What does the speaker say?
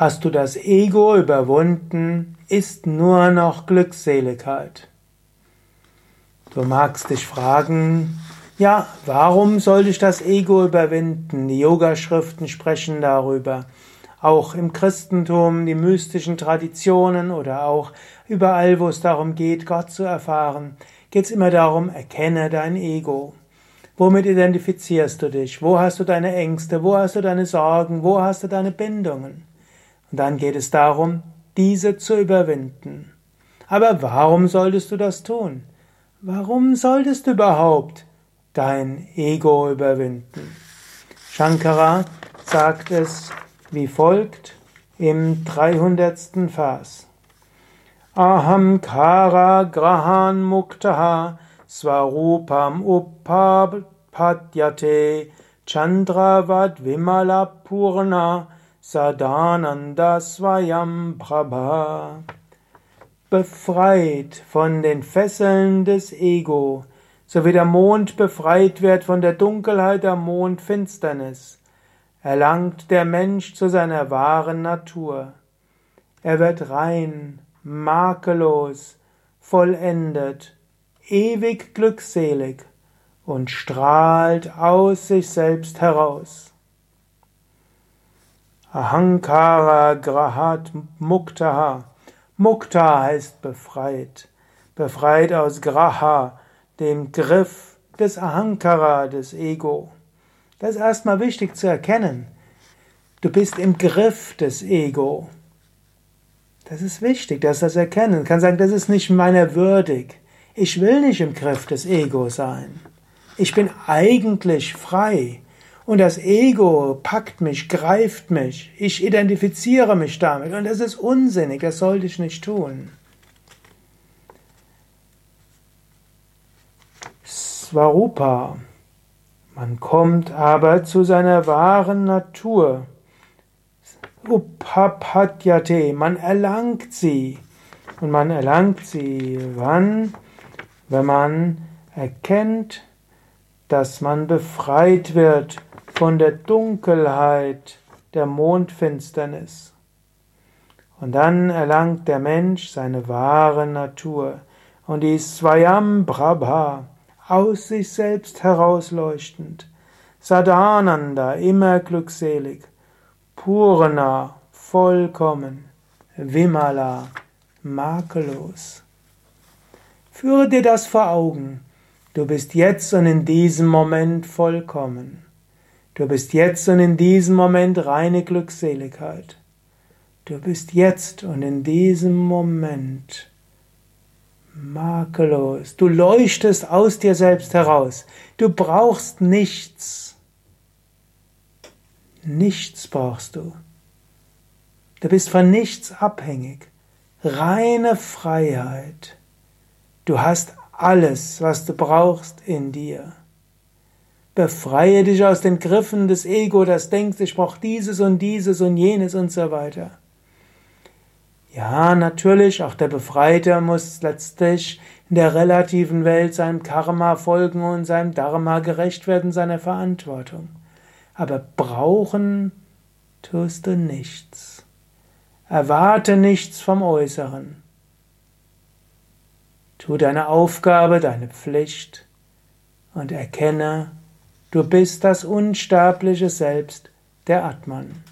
Hast du das Ego überwunden, ist nur noch Glückseligkeit. Du magst dich fragen, ja, warum sollte ich das Ego überwinden? Die Yogaschriften sprechen darüber. Auch im Christentum, die mystischen Traditionen oder auch überall, wo es darum geht, Gott zu erfahren, geht es immer darum, erkenne dein Ego. Womit identifizierst du dich? Wo hast du deine Ängste? Wo hast du deine Sorgen? Wo hast du deine Bindungen? Und dann geht es darum, diese zu überwinden. Aber warum solltest du das tun? Warum solltest du überhaupt dein Ego überwinden? Shankara sagt es wie folgt im 300. Vers. Aham kara grahan muktaha svarupam upapadyate chandravad vimala purna Sadananda Swayam Prabha. Befreit von den Fesseln des Ego, so wie der Mond befreit wird von der Dunkelheit der Mondfinsternis, erlangt der Mensch zu seiner wahren Natur. Er wird rein, makellos, vollendet, ewig glückselig und strahlt aus sich selbst heraus. Ahankara Grahat Muktaha. Mukta heißt befreit. Befreit aus Graha, dem Griff des Ahankara, des Ego. Das ist erstmal wichtig zu erkennen. Du bist im Griff des Ego. Das ist wichtig, dass das erkennen. Du kannst sagen, das ist nicht meiner würdig. Ich will nicht im Griff des Ego sein. Ich bin eigentlich frei. Und das Ego packt mich, greift mich, ich identifiziere mich damit und das ist unsinnig, das sollte ich nicht tun. Svarupa. Man kommt aber zu seiner wahren Natur. Upapadyate, man erlangt sie. Und man erlangt sie wann? Wenn man erkennt, dass man befreit wird von der Dunkelheit der Mondfinsternis. Und dann erlangt der Mensch seine wahre Natur und die Swayam Prabha, aus sich selbst herausleuchtend, Sadananda, immer glückselig, Purna, vollkommen, Vimala, makellos. Führe dir das vor Augen. Du bist jetzt und in diesem Moment vollkommen. Du bist jetzt und in diesem Moment reine Glückseligkeit. Du bist jetzt und in diesem Moment makellos. Du leuchtest aus dir selbst heraus. Du brauchst nichts. Nichts brauchst du. Du bist von nichts abhängig. Reine Freiheit. Du hast alles, was du brauchst in dir. Befreie dich aus den Griffen des Ego, das denkt, ich brauche dieses und dieses und jenes und so weiter. Ja, natürlich, auch der Befreite muss letztlich in der relativen Welt seinem Karma folgen und seinem Dharma gerecht werden, seiner Verantwortung. Aber brauchen tust du nichts. Erwarte nichts vom Äußeren. Tu deine Aufgabe, deine Pflicht und erkenne, Du bist das unsterbliche Selbst, der Atman.